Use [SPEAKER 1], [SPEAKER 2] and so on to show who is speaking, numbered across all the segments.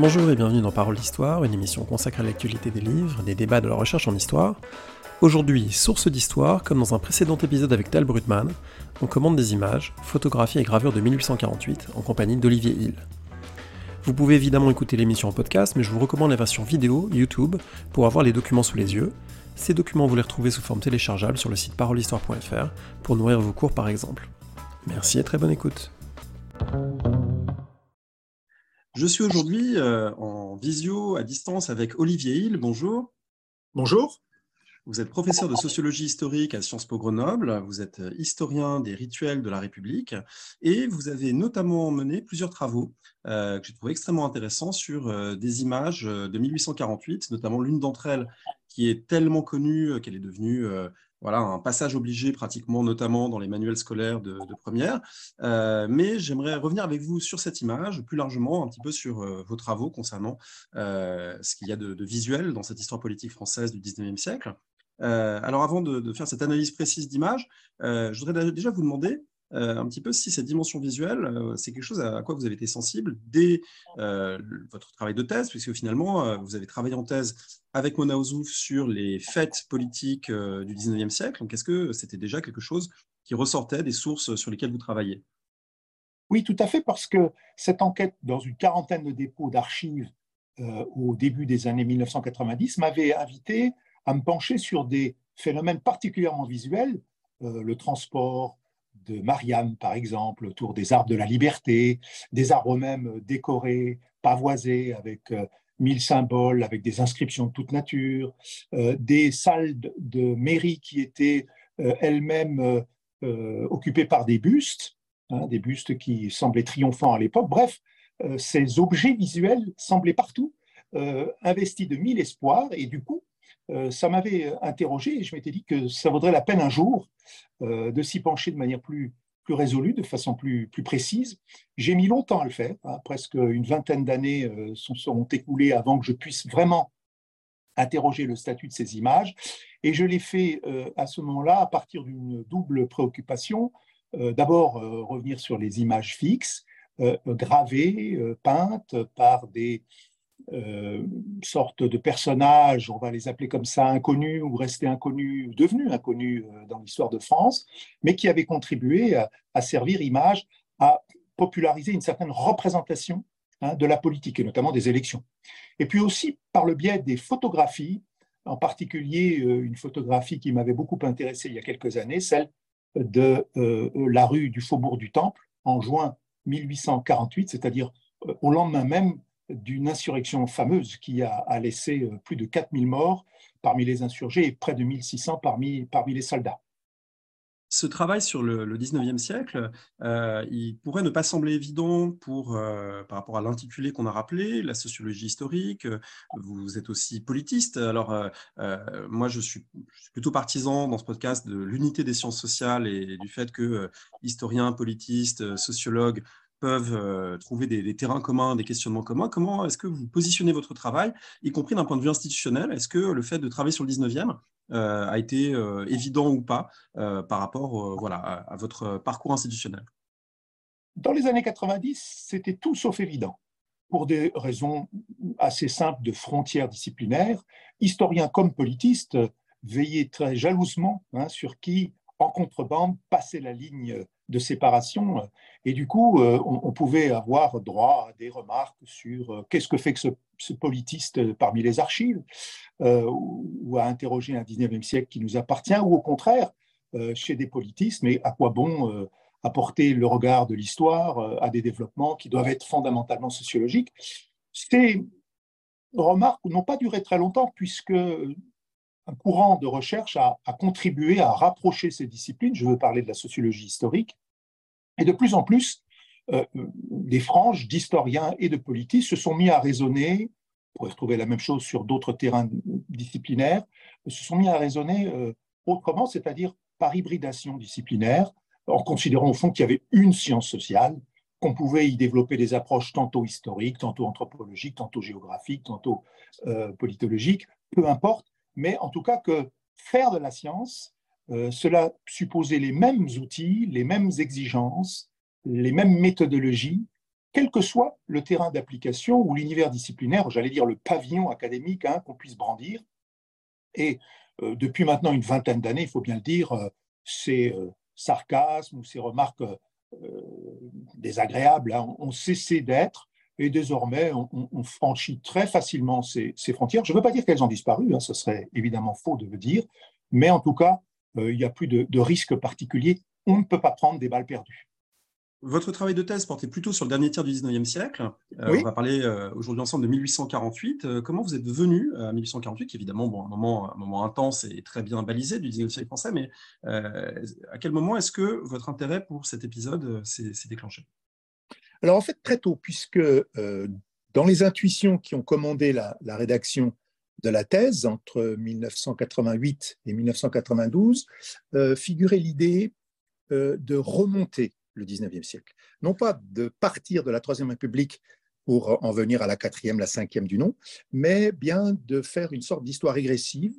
[SPEAKER 1] Bonjour et bienvenue dans Parole d'Histoire, une émission consacrée à l'actualité des livres, des débats de la recherche en histoire. Aujourd'hui, source d'histoire, comme dans un précédent épisode avec Tal Brutman, on commande des images, photographies et gravures de 1848 en compagnie d'Olivier Hill. Vous pouvez évidemment écouter l'émission en podcast, mais je vous recommande la version vidéo YouTube pour avoir les documents sous les yeux. Ces documents, vous les retrouvez sous forme téléchargeable sur le site parolehistoire.fr pour nourrir vos cours par exemple. Merci et très bonne écoute. Je suis aujourd'hui euh, en visio à distance avec Olivier Hill. Bonjour.
[SPEAKER 2] Bonjour.
[SPEAKER 1] Vous êtes professeur de sociologie historique à Sciences Po Grenoble, vous êtes historien des rituels de la République et vous avez notamment mené plusieurs travaux euh, que j'ai trouvé extrêmement intéressants sur euh, des images de 1848, notamment l'une d'entre elles qui est tellement connue qu'elle est devenue voilà, un passage obligé pratiquement, notamment dans les manuels scolaires de, première. Euh, mais j'aimerais revenir avec vous sur cette image, plus largement un petit peu sur euh, vos travaux concernant euh, ce qu'il y a de, visuel dans cette histoire politique française du 19e siècle. alors avant de, de, faire cette analyse précise d'image, je voudrais déjà vous demander euh, un petit peu si cette dimension visuelle, euh, c'est quelque chose à, quoi vous avez été sensible dès euh, votre travail de thèse, puisque finalement, vous avez travaillé en thèse avec Mona sur les fêtes politiques du 19e siècle. Donc, est-ce que c'était déjà quelque chose qui ressortait des sources sur lesquelles vous travaillez?
[SPEAKER 2] Oui, tout à fait, parce que cette enquête, dans une quarantaine de dépôts d'archives au début des années 1990, m'avait invité à me pencher sur des phénomènes particulièrement visuels, le transport, de Marianne, par exemple, autour des arbres de la liberté, des arbres même décorés, pavoisés, avec euh, mille symboles, avec des inscriptions de toute nature, euh, des salles de mairie qui étaient euh, elles-mêmes occupées par des bustes, hein, des bustes qui semblaient triomphants à l'époque. Bref, ces objets visuels semblaient partout investis de mille espoirs et du coup, euh, ça m'avait interrogé et je m'étais dit que ça vaudrait la peine un jour euh, de s'y pencher de manière plus, résolue, de façon plus, précise. J'ai mis longtemps à le faire, hein, presque une vingtaine d'années euh, sont écoulées avant que je puisse vraiment interroger le statut de ces images. Et je l'ai fait à ce moment-là à partir d'une double préoccupation. D'abord, revenir sur les images fixes, gravées, peintes par des, euh, sorte de personnages, on va les appeler comme ça, inconnus ou restés inconnus, ou devenus inconnus euh, dans l'histoire de France, mais qui avaient contribué à, servir image, à populariser une certaine représentation hein, de la politique et notamment des élections. Et puis aussi par le biais des photographies, en particulier euh, une photographie qui m'avait beaucoup intéressé il y a quelques années, celle de la rue du Faubourg du Temple en juin 1848, c'est-à-dire au lendemain même d'une insurrection fameuse qui a, laissé euh, plus de 4000 morts parmi les insurgés et près de 1600 parmi, parmi les soldats.
[SPEAKER 1] Ce travail sur le, 19e siècle, euh, il pourrait ne pas sembler évident pour, euh, par rapport à l'intitulé qu'on a rappelé, la sociologie historique. Vous êtes aussi politiste. Alors, moi, je suis, je suis, plutôt partisan dans ce podcast de l'unité des sciences sociales et du fait que historiens, politistes, sociologues peuvent euh, trouver des, terrains communs, des questionnements communs. Comment est-ce que vous positionnez votre travail, y compris d'un point de vue institutionnel? Est-ce que le fait de travailler sur le 19e euh, a été euh, évident ou pas par rapport voilà, à, votre parcours institutionnel?
[SPEAKER 2] Dans les années 90, c'était tout sauf évident. Pour des raisons assez simples de frontières disciplinaires, historiens comme politistes veillaient très jalousement hein, sur qui, en contrebande, passait la ligne de séparation. Et du coup, euh, on, pouvait avoir droit à des remarques sur euh, qu'est-ce que fait que ce, politiste parmi les archives, euh, ou à interroger un 19e siècle qui nous appartient, ou au contraire, chez des politistes, mais à quoi bon apporter le regard de l'histoire à des développements qui doivent être fondamentalement sociologiques? Ces remarques n'ont pas duré très longtemps, puisque un courant de recherche a, contribué à rapprocher ces disciplines. Je veux parler de la sociologie historique. Et de plus en plus, euh, des franges d'historiens et de politistes se sont mis à raisonner, on pourrait retrouver la même chose sur d'autres terrains disciplinaires, se sont mis à raisonner euh, autrement, c'est-à-dire par hybridation disciplinaire, en considérant au fond qu'il y avait une science sociale, qu'on pouvait y développer des approches tantôt historiques, tantôt anthropologiques, tantôt géographiques, tantôt euh, politologiques, peu importe, mais en tout cas que faire de la science, euh, cela supposait les mêmes outils, les mêmes exigences, les mêmes méthodologies quel que soit le terrain d'application ou l'univers disciplinaire, j'allais dire le pavillon académique hein, qu'on puisse brandir. Et euh, depuis maintenant une vingtaine d'années, il faut bien le dire, euh, ces sarcasmes ou ces remarques désagréables hein, ont cessé d'être et désormais on, franchit très facilement ces, frontières. Je ne veux pas dire qu'elles ont disparu, hein, ce serait évidemment faux de le dire, mais en tout cas, il n'y a plus de, de risque particulier. On ne peut pas prendre des balles perdues.
[SPEAKER 1] Votre travail de thèse portait plutôt sur le dernier tiers du 19e siècle. Euh, on va parler euh, aujourd'hui ensemble de 1848. Euh, comment vous êtes venu à 1848, qui évidemment bon, un, moment, un moment intense et très bien balisé du 19e siècle français, mais à quel moment est-ce que votre intérêt pour cet épisode s'est déclenché?
[SPEAKER 2] Alors en fait, très tôt, puisque dans les intuitions qui ont commandé la, la rédaction de la thèse entre 1988 et 1992, figurait l'idée de remonter le 19e siècle. Non pas de partir de la Troisième République pour en venir à la quatrième, la cinquième du nom, mais bien de faire une sorte d'histoire régressive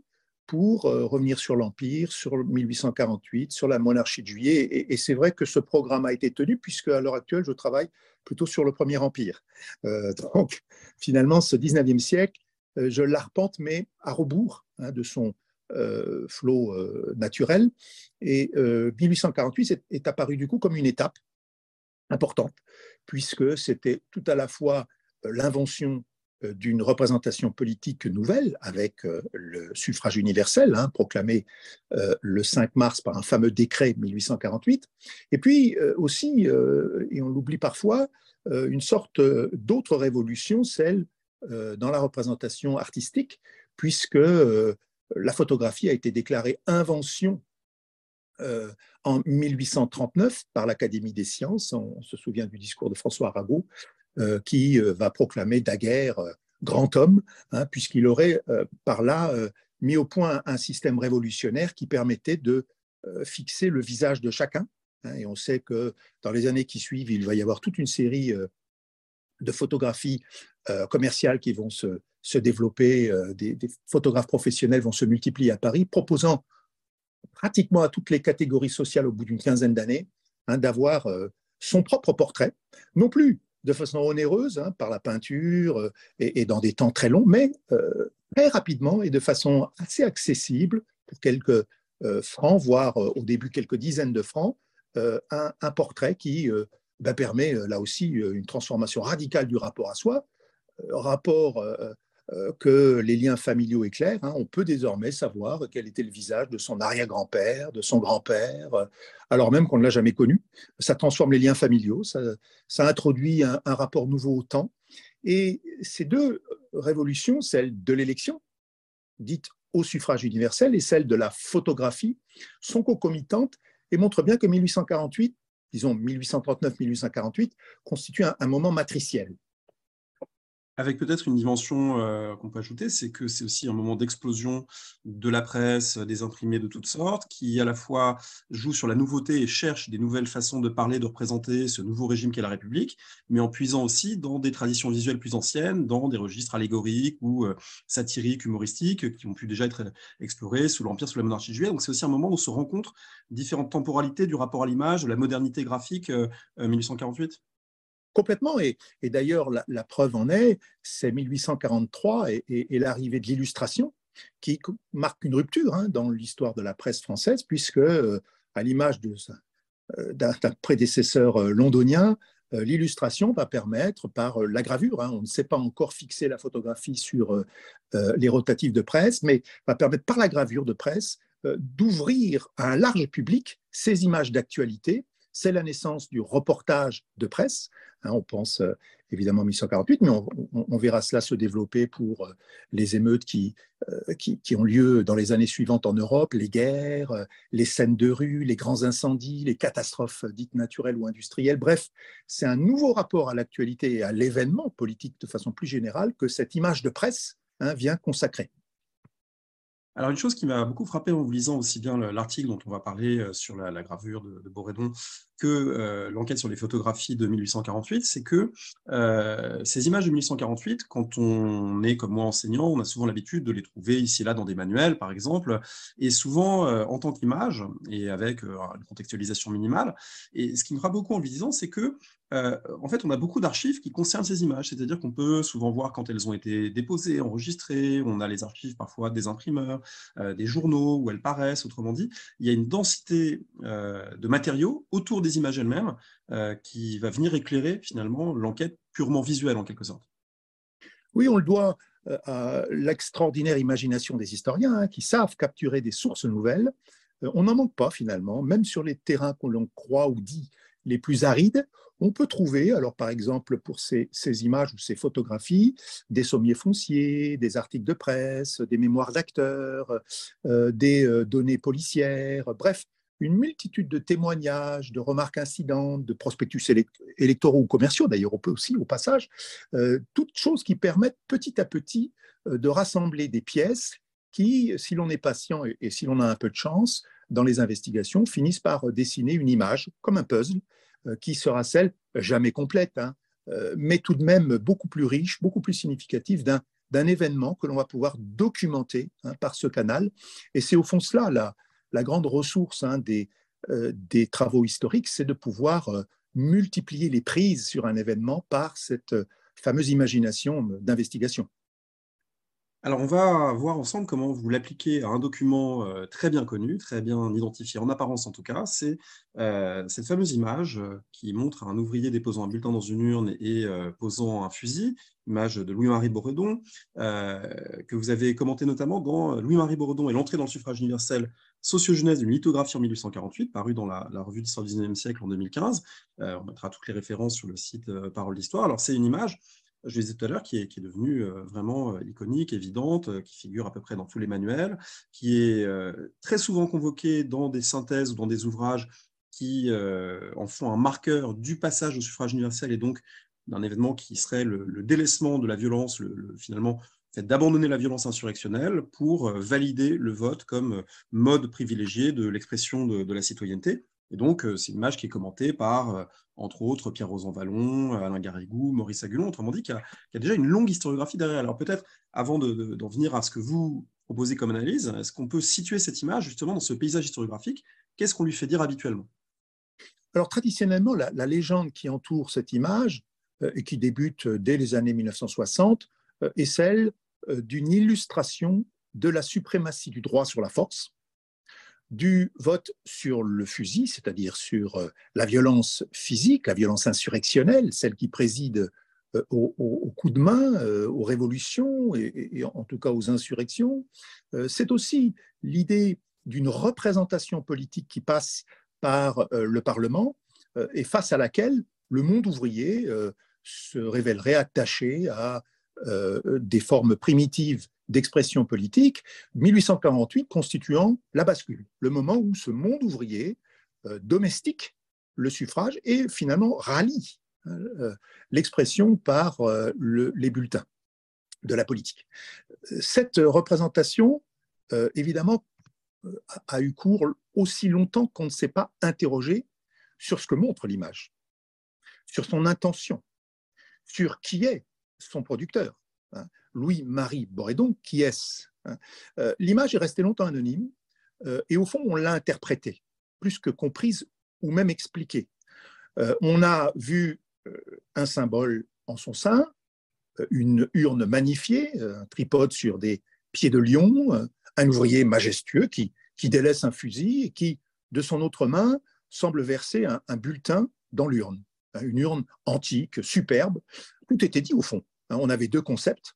[SPEAKER 2] pour euh, revenir sur l'Empire, sur 1848, sur la monarchie de Juillet. Et, c'est vrai que ce programme a été tenu, puisque à l'heure actuelle, je travaille plutôt sur le Premier Empire. Euh, donc, finalement, ce 19e siècle, euh, je l'arpente, mais à rebours hein, de son euh, flot euh, naturel. Et 1848 euh, est, apparu du coup comme une étape importante, puisque c'était tout à la fois l'invention d'une représentation politique nouvelle avec le suffrage universel, hein, proclamé le 5 mars par un fameux décret 1848, et puis aussi, et on l'oublie parfois, une sorte d'autre révolution, celle dans la représentation artistique, puisque la photographie a été déclarée invention euh, en 1839 par l'Académie des sciences. On, se souvient du discours de François Arago, euh, qui euh, va proclamer Daguerre grand homme, hein, puisqu'il aurait par là mis au point un système révolutionnaire qui permettait de fixer le visage de chacun. Hein, et on sait que dans les années qui suivent, il va y avoir toute une série de photographies commerciales qui vont se, se développer, euh, des, photographes professionnels vont se multiplier à Paris, proposant pratiquement à toutes les catégories sociales au bout d'une quinzaine d'années hein, d'avoir euh, son propre portrait, non plus de façon onéreuse, hein, par la peinture euh, et, dans des temps très longs, mais très rapidement et de façon assez accessible, pour quelques francs, voire au début quelques dizaines de francs, un, portrait qui bah, permet là aussi une transformation radicale du rapport à soi, rapport euh, que les liens familiaux éclairent, hein, on peut désormais savoir quel était le visage de son arrière-grand-père, de son grand-père, euh, alors même qu'on ne l'a jamais connu. Ça transforme les liens familiaux, ça, introduit un, rapport nouveau au temps. Et ces deux révolutions, celle de l'élection, dite au suffrage universel, et celle de la photographie, sont concomitantes et montrent bien que 1848, disons 1839-1848, constitue un moment matriciel
[SPEAKER 1] avec peut-être une dimension euh, qu'on peut ajouter, c'est que c'est aussi un moment d'explosion de la presse, des imprimés de toutes sortes, qui à la fois joue sur la nouveauté et cherche des nouvelles façons de parler, de représenter ce nouveau régime qu'est la République, mais en puisant aussi dans des traditions visuelles plus anciennes, dans des registres allégoriques ou euh, satiriques, humoristiques, qui ont pu déjà être explorés sous l'Empire, sous la monarchie juillet. Donc c'est aussi un moment où se rencontrent différentes temporalités du rapport à l'image, de la modernité graphique 1848.
[SPEAKER 2] Complètement. Et, d'ailleurs, la, preuve en est, c'est 1843 et, l'arrivée de l'illustration qui marque une rupture hein, dans l'histoire de la presse française, puisque, euh, à l'image euh, d'un prédécesseur euh, londonien, l'illustration va permettre, par la gravure, hein, on ne sait pas encore fixer la photographie sur les rotatifs de presse, mais va permettre par la gravure de presse d'ouvrir à un large public ces images d'actualité c'est la naissance du reportage de presse. Hein, on pense euh, évidemment 1848, mais on, verra cela se développer pour euh, les émeutes euh, qui, qui, ont lieu dans les années suivantes en Europe, les guerres, les scènes de rue, les grands incendies, les catastrophes dites naturelles ou industrielles. Bref, c'est un nouveau rapport à l'actualité et à l'événement politique de façon plus générale que cette image de presse hein, vient consacrer.
[SPEAKER 1] Alors, une chose qui m'a beaucoup frappé en vous lisant aussi bien l'article dont on va parler euh, sur la, gravure de, de, que euh, l'enquête sur les photographies de 1848, c'est que euh, ces images de 1848, quand on est comme moi enseignant, on a souvent l'habitude de les trouver ici et là dans des manuels, par exemple, et souvent euh, en tant qu'image et avec une contextualisation minimale. Et ce qui me frappe beaucoup en le disant, c'est que en fait, on a beaucoup d'archives qui concernent ces images, c'est-à-dire qu'on peut souvent voir quand elles ont été déposées, enregistrées, on a les archives parfois des imprimeurs, des journaux où elles paraissent, autrement dit, il y a une densité de matériaux autour des images elles-mêmes qui va venir éclairer finalement l'enquête purement visuelle en quelque sorte.
[SPEAKER 2] Oui, on le doit à l'extraordinaire imagination des historiens hein, qui savent capturer des sources nouvelles. on n'en manque pas finalement, même sur les terrains que l'on croit ou dit les plus arides, on peut trouver, alors par exemple pour ces, images ou ces photographies, des sommiers fonciers, des articles de presse, des mémoires d'acteurs, euh, des euh, données policières, bref, une multitude de témoignages, de remarques incidentes, de prospectus électoraux ou commerciaux, d'ailleurs on peut aussi au passage, euh, toutes choses qui permettent petit à petit de rassembler des pièces qui, si l'on est patient et si l'on a un peu de chance, dans les investigations, finissent par dessiner une image, comme un puzzle, euh, qui sera celle, jamais complète, hein, euh, mais tout de même beaucoup plus riche, beaucoup plus significative d'un événement que l'on va pouvoir documenter hein, par ce canal. Et c'est au fond cela la, la grande ressource hein, des, euh, des, travaux historiques, c'est de pouvoir multiplier les prises sur un événement par cette fameuse imagination d'investigation.
[SPEAKER 1] Alors, on va voir ensemble comment vous l'appliquez à un document euh, très bien connu, très bien identifié, en apparence en tout cas. C'est euh, cette fameuse image euh, qui montre un ouvrier déposant un bulletin dans une urne et posant un fusil, image de Louis-Marie Boredon, que vous avez commenté notamment dans Louis-Marie Boredon et l'entrée dans le suffrage universel Sociogenèse d'une lithographie en 1848, paru dans la, revue du XIXe siècle en 2015. on mettra toutes les références sur le site Parole d'Histoire. Alors, c'est une image je le disais tout à l'heure, qui est, devenue euh, vraiment euh, iconique, évidente, euh, qui figure à peu près dans tous les manuels, qui est très souvent convoquée dans des synthèses ou dans des ouvrages qui en font un marqueur du passage au suffrage universel et donc d'un événement qui serait le, délaissement de la violence, le, finalement fait d'abandonner la violence insurrectionnelle pour valider le vote comme mode privilégié de l'expression de, la citoyenneté. Et donc, c'est une image qui est commentée par entre autres Pierre Rosan Vallon, Alain Garrigou, Maurice Agulon, autrement dit, qu'il y, a déjà une longue historiographie derrière. Alors peut-être, avant d'en venir à ce que vous proposez comme analyse, est-ce qu'on peut situer cette image justement dans ce paysage historiographique? Qu'est-ce qu'on lui fait dire habituellement?
[SPEAKER 2] Alors traditionnellement, la, légende qui entoure cette image, euh, et qui débute dès les années 1960, euh, est celle euh, d'une illustration de la suprématie du droit sur la force, du vote sur le fusil, c'est-à-dire sur euh, la violence physique, la violence insurrectionnelle, celle qui préside euh, aux, coups de main, euh, aux révolutions et, en tout cas aux insurrections. C'est aussi l'idée d'une représentation politique qui passe par le Parlement et face à laquelle le monde ouvrier se révélerait attaché à des formes primitives d'expression politique, 1848 constituant la bascule, le moment où ce monde ouvrier euh, domestique le suffrage et finalement rallie hein, euh, l'expression par euh, les bulletins de la politique. Cette représentation, évidemment, a eu cours aussi longtemps qu'on ne s'est pas interrogé sur ce que montre l'image, sur son intention, sur qui est son producteur. Hein. Louis-Marie Borédon, qui est-ce hein euh, L'image est restée longtemps anonyme euh, et au fond, on l'a interprétée, plus que comprise ou même expliquée. Euh, on a vu un symbole en son sein, une urne magnifiée, un tripode sur des pieds de lion, un ouvrier majestueux qui, délaisse un fusil et qui, de son autre main, semble verser un, un bulletin dans l'urne, hein, une urne antique, superbe. Tout était dit au fond. Hein. On avait deux concepts,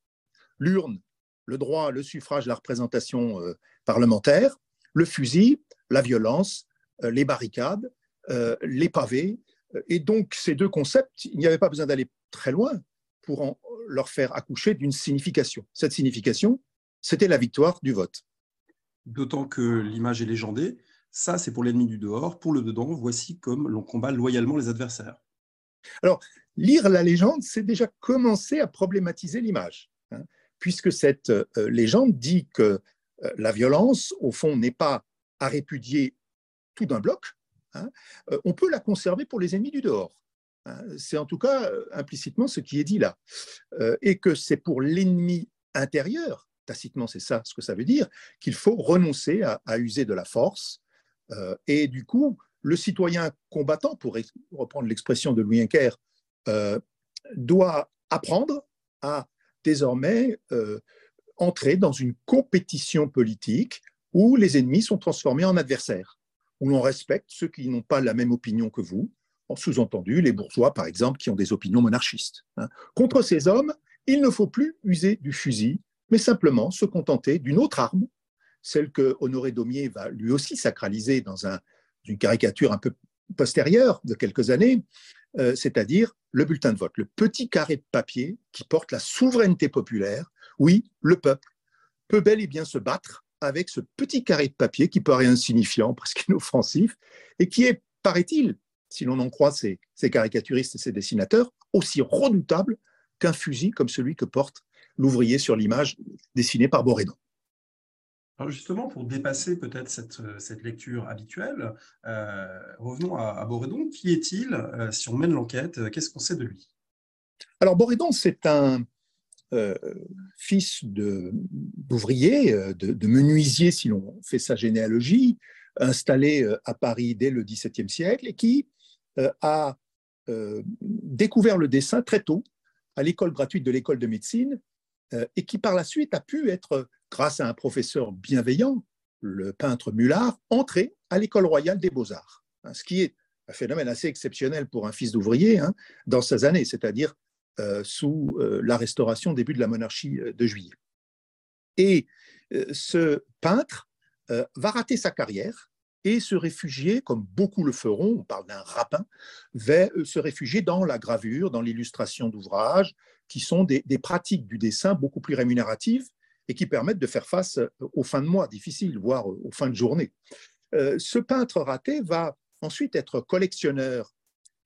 [SPEAKER 2] l'urne, le droit, le suffrage, la représentation euh, parlementaire, le fusil, la violence, euh, les barricades, euh, les pavés. Et donc, ces deux concepts, il n'y avait pas besoin d'aller très loin pour leur faire accoucher d'une signification. Cette signification, c'était la victoire du vote.
[SPEAKER 1] D'autant que l'image est légendée, ça c'est pour l'ennemi du dehors, pour le dedans, voici comme l'on combat loyalement les adversaires.
[SPEAKER 2] Alors, lire la légende, c'est déjà commencer à problématiser l'image. Hein puisque cette euh, légende dit que euh, la violence, au fond, n'est pas à répudier tout d'un bloc, hein, on peut la conserver pour les ennemis du dehors. Hein. C'est en tout cas implicitement ce qui est dit là. et que c'est pour l'ennemi intérieur, tacitement c'est ça ce que ça veut dire, qu'il faut renoncer à, user de la force. et du coup, le citoyen combattant, pour reprendre l'expression de Louis Henker, doit apprendre à désormais entrer dans une compétition politique où les ennemis sont transformés en adversaires, où l'on respecte ceux qui n'ont pas la même opinion que vous, en sous-entendu les bourgeois, par exemple, qui ont des opinions monarchistes. Hein. Contre ces hommes, il ne faut plus user du fusil, mais simplement se contenter d'une autre arme, celle que Honoré Daumier va lui aussi sacraliser dans une caricature un peu postérieure de quelques années, euh, c'est-à-dire le bulletin de vote, le petit carré de papier qui porte la souveraineté populaire. Oui, le peuple peut bel et bien se battre avec ce petit carré de papier qui paraît insignifiant, presque inoffensif, et qui est, paraît-il, si l'on en croit ces, caricaturistes et ces dessinateurs, aussi redoutable qu'un fusil comme celui que porte l'ouvrier sur l'image dessinée par Borédon.
[SPEAKER 1] Alors justement, pour dépasser peut-être cette, cette, lecture habituelle, euh, revenons à, à. Qui est-il euh, Si on mène l'enquête, qu'est-ce qu'on sait de lui?
[SPEAKER 2] Alors Borédon, c'est un euh, fils d'ouvrier, de, de, menuisier si l'on fait sa généalogie, installé à Paris dès le XVIIe siècle et qui a découvert le dessin très tôt à l'école gratuite de l'école de médecine et qui par la suite a pu être grâce à un professeur bienveillant, le peintre Mullard, entré à l'école royale des beaux-arts, hein, ce qui est un phénomène assez exceptionnel pour un fils d'ouvrier hein, dans ces années, c'est-à-dire euh, sous euh, la restauration, début de la monarchie euh, de juillet. Et ce peintre va rater sa carrière et se réfugier, comme beaucoup le feront, on parle d'un rapin, va se réfugier dans la gravure, dans l'illustration d'ouvrages, qui sont des, pratiques du dessin beaucoup plus rémunératives et qui permettent de faire face aux fins de mois difficiles, voire aux fins de journée. Euh, ce peintre raté va ensuite être collectionneur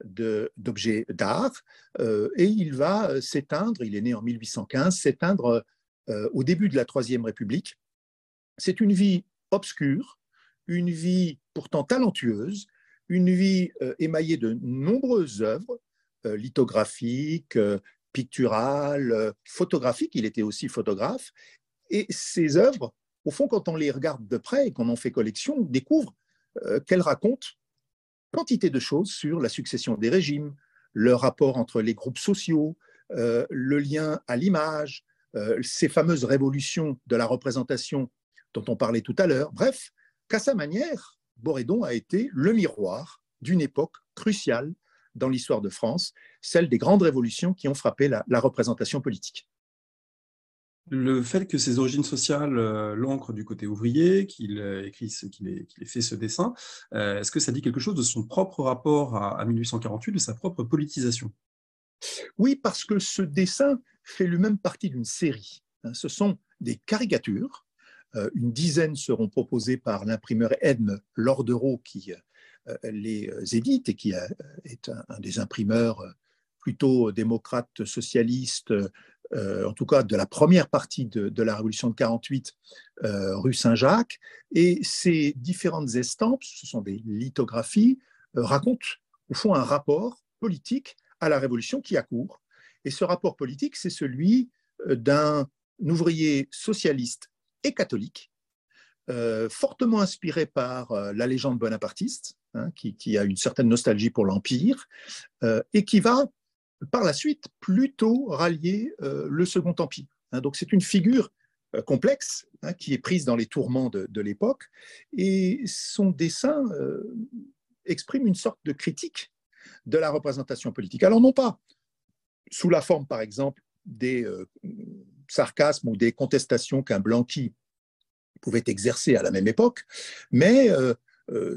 [SPEAKER 2] d'objets d'art euh, et il va s'éteindre, il est né en 1815, s'éteindre euh, au début de la Troisième République. C'est une vie obscure, une vie pourtant talentueuse, une vie émaillée de nombreuses œuvres lithographiques, picturales, photographiques, il était aussi photographe, et ces œuvres, au fond, quand on les regarde de près et qu'on en fait collection, on découvre euh, qu'elles racontent quantité de choses sur la succession des régimes, le rapport entre les groupes sociaux, euh, le lien à l'image, euh, ces fameuses révolutions de la représentation dont on parlait tout à l'heure. Bref, qu'à sa manière, Borédon a été le miroir d'une époque cruciale dans l'histoire de France, celle des grandes révolutions qui ont frappé la représentation politique
[SPEAKER 1] le fait que ses origines sociales euh, l'ancrent du côté ouvrier, qu'il euh, écrit qu'il ait, fait ce dessin, euh, est-ce que ça dit quelque chose de son propre rapport à, 1848, de sa propre politisation?
[SPEAKER 2] Oui, parce que ce dessin fait lui-même partie d'une série. Hein. Ce sont des caricatures. une dizaine seront proposées par l'imprimeur Edme Lordereau qui les édite et qui est un des imprimeurs plutôt démocrate socialiste euh, en tout cas de la première partie de, la Révolution de 48, euh, rue Saint-Jacques. Et ces différentes estampes, ce sont des lithographies, euh, racontent au fond un rapport politique à la Révolution qui accourt. Et ce rapport politique, c'est celui d'un ouvrier socialiste et catholique, fortement inspiré par la légende bonapartiste, hein, qui, a une certaine nostalgie pour l'Empire, et qui va par la suite plutôt rallier euh, le Second Empire. Hein. donc c'est une figure euh, complexe hein, qui est prise dans les tourments de, l'époque et son dessin euh, exprime une sorte de critique de la représentation politique. Alors non pas sous la forme par exemple des sarcasmes ou des contestations qu'un Blanqui pouvait exercer à la même époque, mais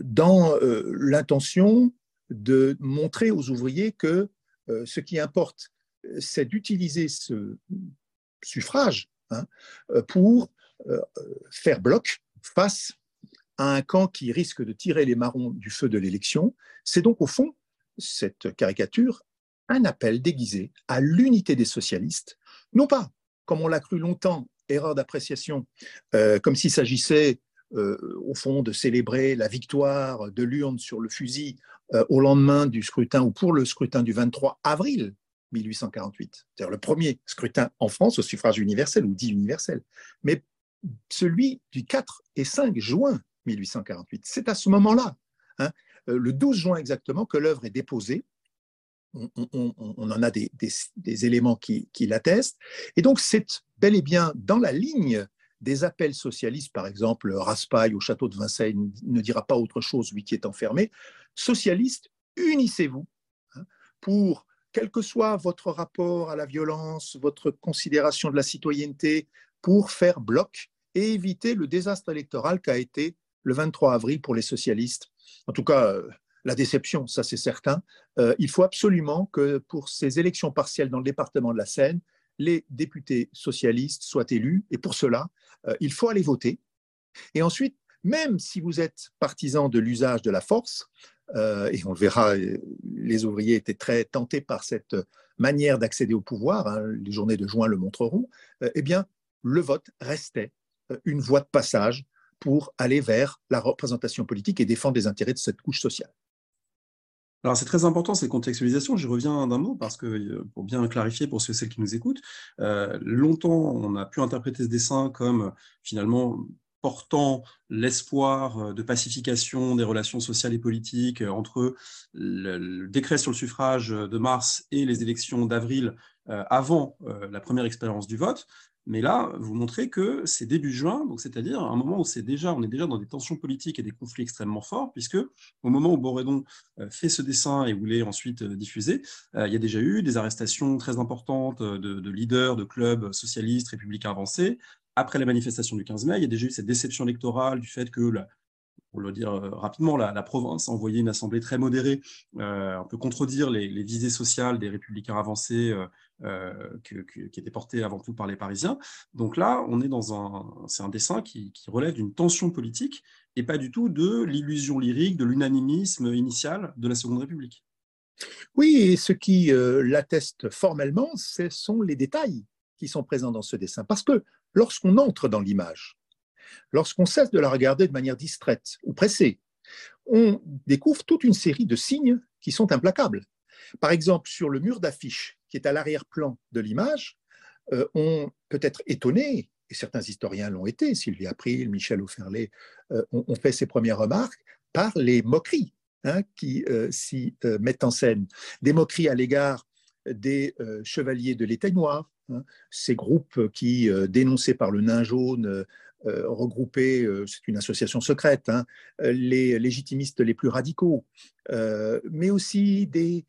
[SPEAKER 2] dans l'intention de montrer aux ouvriers que euh, ce qui importe, euh, c'est d'utiliser ce suffrage hein, euh, pour faire bloc face à un camp qui risque de tirer les marrons du feu de l'élection. C'est donc au fond, cette caricature, un appel déguisé à l'unité des socialistes, non pas, comme on l'a cru longtemps, erreur d'appréciation, comme s'il s'agissait au fond, de célébrer la victoire de l'urne sur le fusil au lendemain du scrutin ou pour le scrutin du 23 avril 1848, c'est-à-dire le premier scrutin en France au suffrage universel ou dit universel, mais celui du 4 et 5 juin 1848. C'est à ce moment-là, hein, le 12 juin exactement, que l'œuvre est déposée. On, en a des, éléments qui, qui l'attestent. Et donc, c'est bel et bien dans la ligne des appels socialistes, par exemple, Raspail au château de Vincennes ne dira pas autre chose, lui qui est enfermé. Socialistes, unissez-vous hein, pour quel que soit votre rapport à la violence, votre considération de la citoyenneté, pour faire bloc et éviter le désastre électoral qu'a été le 23 avril pour les socialistes. En tout cas, euh, la déception, ça c'est certain. Euh, il faut absolument que pour ces élections partielles dans le département de la Seine, les députés socialistes soient élus. Et pour cela, euh, il faut aller voter. Et ensuite, même si vous êtes partisan de l'usage de la force, euh, et on le verra, les ouvriers étaient très tentés par cette manière d'accéder au pouvoir, hein, les journées de juin le montreront, euh, eh bien, le vote restait euh, une voie de passage pour aller vers la représentation politique et défendre les intérêts de cette couche sociale.
[SPEAKER 1] Alors c'est très important cette contextualisation. J'y reviens d'un mot parce que pour bien clarifier pour ceux et celles qui nous écoutent, longtemps on a pu interpréter ce dessin comme finalement portant l'espoir euh, de pacification des relations sociales et politiques euh, entre le, décret sur le suffrage de mars et les élections d'avril euh, avant la première expérience du vote. Mais là, vous montrez que c'est début juin, donc c'est-à-dire un moment où c'est déjà, on est déjà dans des tensions politiques et des conflits extrêmement forts, puisque au moment où Borédon fait ce dessin et voulait ensuite diffuser, il y a déjà eu des arrestations très importantes de, de leaders de clubs socialistes, républicains avancés, après la manifestation du 15 mai, il y a déjà eu cette déception électorale du fait que, pour le dire euh, rapidement, la, province a envoyé une assemblée très modérée, euh, un peu contredire les, visées sociales des républicains avancés euh, qui étaient portées avant tout par les Parisiens. Donc là, on est dans un, c'est un dessin qui, relève d'une tension politique et pas du tout de l'illusion lyrique, de l'unanimisme initial de la Seconde République.
[SPEAKER 2] Oui, et ce qui l'atteste formellement, ce sont les détails qui sont présents dans ce dessin. Parce que lorsqu'on entre dans l'image, lorsqu'on cesse de la regarder de manière distraite ou pressée, on découvre toute une série de signes qui sont implacables. Par exemple, sur le mur d'affiche qui est à l'arrière-plan de l'image, euh, on peut être étonné, et certains historiens l'ont été, Sylvie April, Michel Auferlet euh, ont, fait ces premières remarques, par les moqueries hein, qui euh, s'y mettent en scène. Des moqueries à l'égard des chevaliers de l'éteignoir, Hein. ces groupes qui, euh, dénoncés par le nain jaune, euh, euh, regroupaient, c'est une association secrète, hein, les légitimistes les plus radicaux, mais aussi des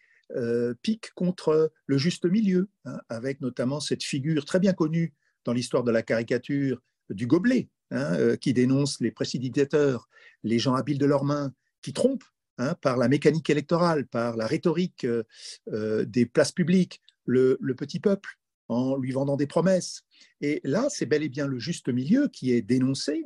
[SPEAKER 2] pics contre le juste milieu, hein, avec notamment cette figure très bien connue dans l'histoire de la caricature du gobelet, qui dénonce les précipitateurs, les gens habiles de leurs mains, qui trompent par la mécanique électorale, par la rhétorique des places publiques, le petit peuple en lui vendant des promesses. Et là, c'est bel et bien le juste milieu qui est dénoncé.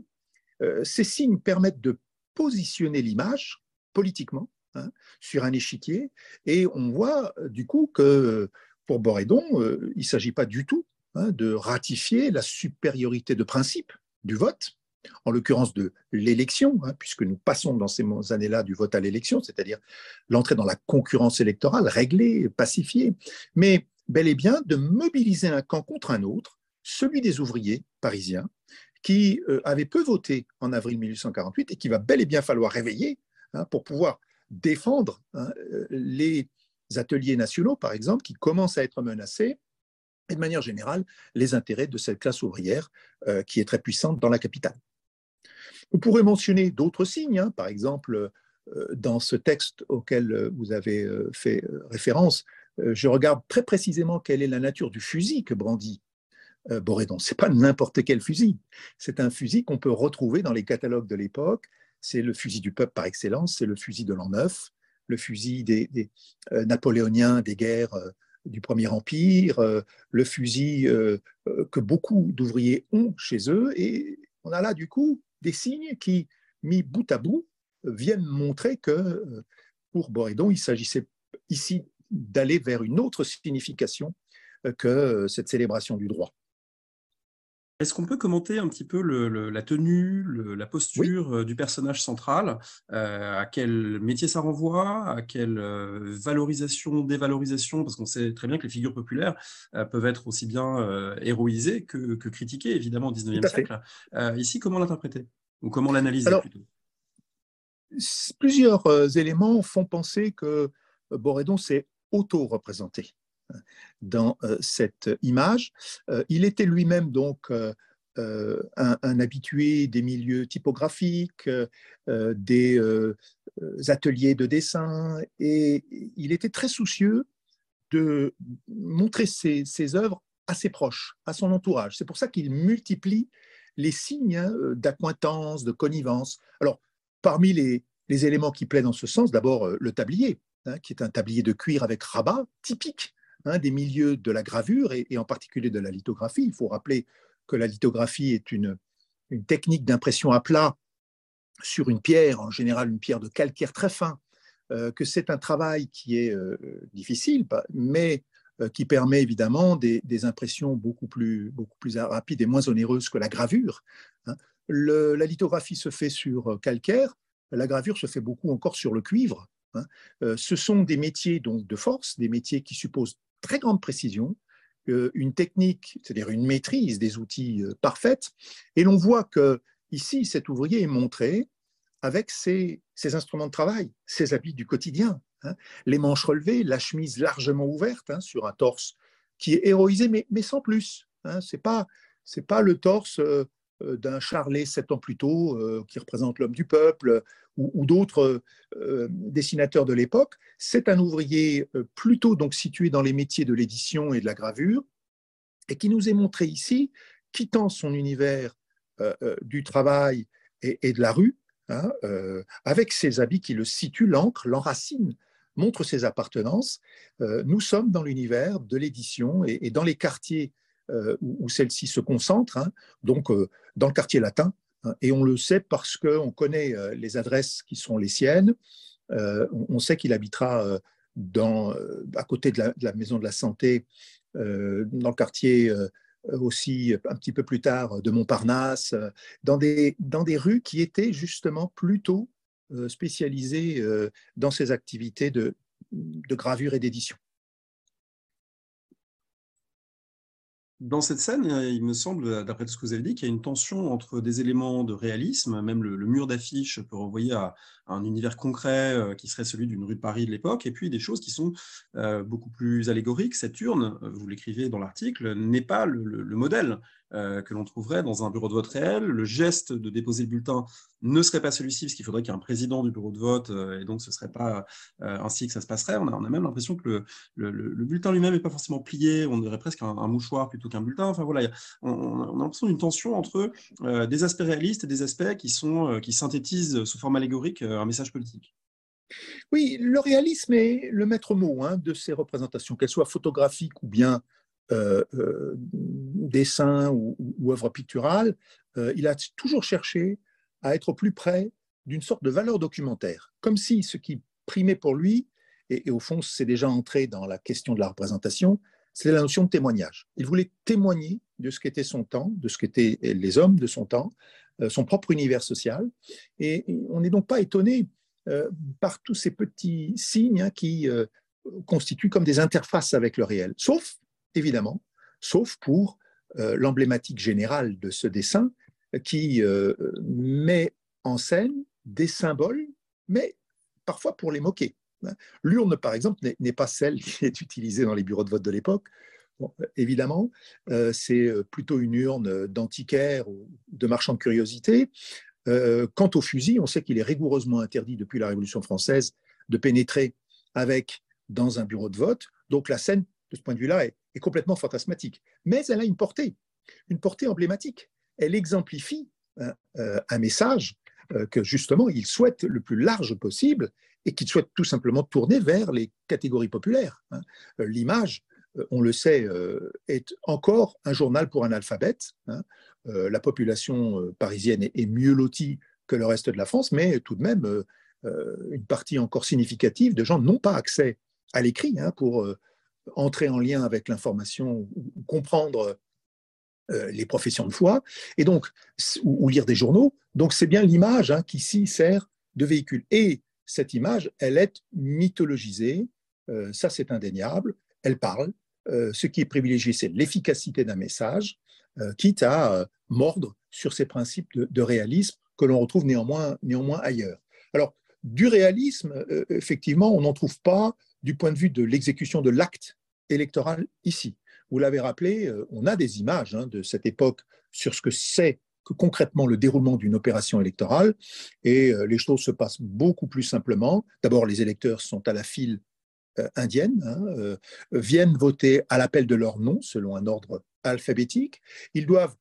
[SPEAKER 2] Euh, ces signes permettent de positionner l'image politiquement hein, sur un échiquier, et on voit euh, du coup que pour Borédon, euh, il ne s'agit pas du tout hein, de ratifier la supériorité de principe du vote, en l'occurrence de l'élection, hein, puisque nous passons dans ces années-là du vote à l'élection, c'est-à-dire l'entrée dans la concurrence électorale réglée, pacifiée. Mais bel et bien de mobiliser un camp contre un autre, celui des ouvriers parisiens, qui euh, avaient peu voté en avril 1848 et qui va bel et bien falloir réveiller hein, pour pouvoir défendre hein, euh, les ateliers nationaux, par exemple, qui commencent à être menacés, et de manière générale, les intérêts de cette classe ouvrière euh, qui est très puissante dans la capitale. On pourrait mentionner d'autres signes, hein, par exemple, dans ce texte auquel vous avez fait référence, euh, je regarde très précisément quelle est la nature du fusil que brandit euh, Borédon. Ce n'est pas n'importe quel fusil. C'est un fusil qu'on peut retrouver dans les catalogues de l'époque. C'est le fusil du peuple par excellence, c'est le fusil de l'an neuf, le fusil des, euh, napoléoniens des guerres du Premier Empire, le fusil que beaucoup d'ouvriers ont chez eux. Et on a là, du coup, des signes qui, mis bout à bout, viennent montrer que pour Borédon, il s'agissait ici d'aller vers une autre signification euh, que euh, cette célébration du droit.
[SPEAKER 1] Est-ce qu'on peut commenter un petit peu la tenue, la posture euh, du personnage central euh, À quel métier ça renvoie À quelle valorisation, dévalorisation Parce qu'on sait très bien que les figures populaires peuvent être aussi bien héroïsées que, critiquées, évidemment, au XIXe siècle. ici, comment l'interpréter? Ou comment l'analyser plutôt?
[SPEAKER 2] Plusieurs éléments font penser que Borédon s'est auto-représenté dans euh, cette image. Euh, il était lui-même donc euh, un, habitué des milieux typographiques, des ateliers de dessin, et il était très soucieux de montrer ses, œuvres à ses proches, à son entourage. C'est pour ça qu'il multiplie les signes hein, d'accointance, de connivence. Alors, parmi les, les, éléments qui plaident dans ce sens, d'abord le tablier, hein, qui est un tablier de cuir avec rabat, typique des milieux de la gravure et, en particulier de la lithographie. Il faut rappeler que la lithographie est une, technique d'impression à plat sur une pierre, en général une pierre de calcaire très fin, euh, que c'est un travail qui est euh, difficile, mais euh, qui permet évidemment des, impressions beaucoup plus, beaucoup plus rapides et moins onéreuses que la gravure. Hein. la lithographie se fait sur calcaire, la gravure se fait beaucoup encore sur le cuivre. Hein. ce sont des métiers donc de force, des métiers qui supposent très grande précision, euh, une technique, c'est-à-dire une maîtrise des outils euh, parfaite. Et l'on voit que ici, cet ouvrier est montré avec ses, instruments de travail, ses habits du quotidien, hein. les manches relevées, la chemise largement ouverte hein, sur un torse qui est héroïsé, mais, sans plus. Hein. Ce n'est pas, pas le torse euh, euh, d'un Charlet sept ans plus tôt, euh, qui représente l'homme du peuple, ou, d'autres euh, dessinateurs de l'époque. C'est un ouvrier plutôt donc situé dans les métiers de l'édition et de la gravure, et qui nous est montré ici, quittant son univers du travail et, de la rue, hein, avec ses habits qui le situent, l'encre, l'enracine, montre ses appartenances. nous sommes dans l'univers de l'édition et, dans les quartiers euh, où, celle-ci se concentre, hein, donc euh, dans le quartier latin. Hein, et on le sait parce qu'on connaît euh, les adresses qui sont les siennes. on sait qu'il habitera à côté de la, maison de la santé, dans le quartier aussi un petit peu plus tard de Montparnasse, dans des, dans des rues qui étaient justement plutôt spécialisées dans ces activités de gravure et d'édition.
[SPEAKER 1] Dans cette scène, il me semble, d'après ce que vous avez dit, qu'il y a une tension entre des éléments de réalisme, même le, mur d'affiche peut renvoyer à, un univers concret euh, qui serait celui d'une rue de Paris de l'époque, et puis des choses qui sont euh, beaucoup plus allégoriques. Cette urne, vous l'écrivez dans l'article, n'est pas le modèle. euh, que l'on trouverait dans un bureau de vote réel. Le geste de déposer le bulletin ne serait pas celui-ci, parce qu'il faudrait qu'il y ait un président du bureau de vote, euh, et donc ce ne serait pas euh, ainsi que ça se passerait. On a, on a même l'impression que le, bulletin lui-même n'est pas forcément plié, on dirait presque un, mouchoir plutôt qu'un bulletin. Enfin voilà, on, a l'impression d'une tension entre des aspects réalistes et des aspects qui, sont, qui synthétisent sous forme allégorique un message politique.
[SPEAKER 2] Oui, le réalisme est le maître mot hein, de ces représentations, qu'elles soient photographiques ou bien euh, euh, dessin ou, ou, œuvre picturale, euh, il a toujours cherché à être au plus près d'une sorte de valeur documentaire, comme si ce qui primait pour lui, et, au fond c'est déjà entré dans la question de la représentation, c'est la notion de témoignage. Il voulait témoigner de ce qu'était son temps, de ce qu'étaient les hommes de son temps, son propre univers social, et, on n'est donc pas étonné par tous ces petits signes hein, qui constituent comme des interfaces avec le réel, sauf évidemment, sauf pour euh, l'emblématique générale de ce dessin qui euh, met en scène des symboles, mais parfois pour les moquer. L'urne, par exemple, n'est pas celle qui est utilisée dans les bureaux de vote de l'époque. évidemment, euh, c'est plutôt une urne d'antiquaire ou de marchand de curiosité. quant au fusil, on sait qu'il est rigoureusement interdit depuis la Révolution française de pénétrer avec dans un bureau de vote. Donc la scène, de ce point de vue-là, est, complètement fantasmatique. Mais elle a une portée, une portée emblématique. Elle exemplifie hein, euh, un message euh, que justement il souhaite le plus large possible et qu'il souhaite tout simplement tourner vers les catégories populaires. Hein. Euh, l'image, on le sait, est encore un journal pour un alphabète. Hein. La population parisienne est mieux lotie que le reste de la France, mais tout de même, une partie encore significative de gens n'ont pas accès à l'écrit pour entrer en lien avec l'information ou comprendre les professions de foi, et donc, ou, lire des journaux. Donc, c'est bien l'image hein, qui ici sert de véhicule. Et cette image, elle est mythologisée, ça c'est indéniable, elle parle. ce qui est privilégié, c'est l'efficacité d'un message, quitte à mordre sur ces principes de, réalisme que l'on retrouve néanmoins, néanmoins ailleurs. Alors, du réalisme, effectivement, on n'en trouve pas du point de vue de l'exécution de l'acte électoral ici. Vous l'avez rappelé, euh, on a des images hein, de cette époque sur ce que c'est que concrètement le déroulement d'une opération électorale, et euh, les choses se passent beaucoup plus simplement. D'abord, les électeurs sont à la file euh, indienne, hein, viennent voter à l'appel de leur nom selon un ordre alphabétique. Ils doivent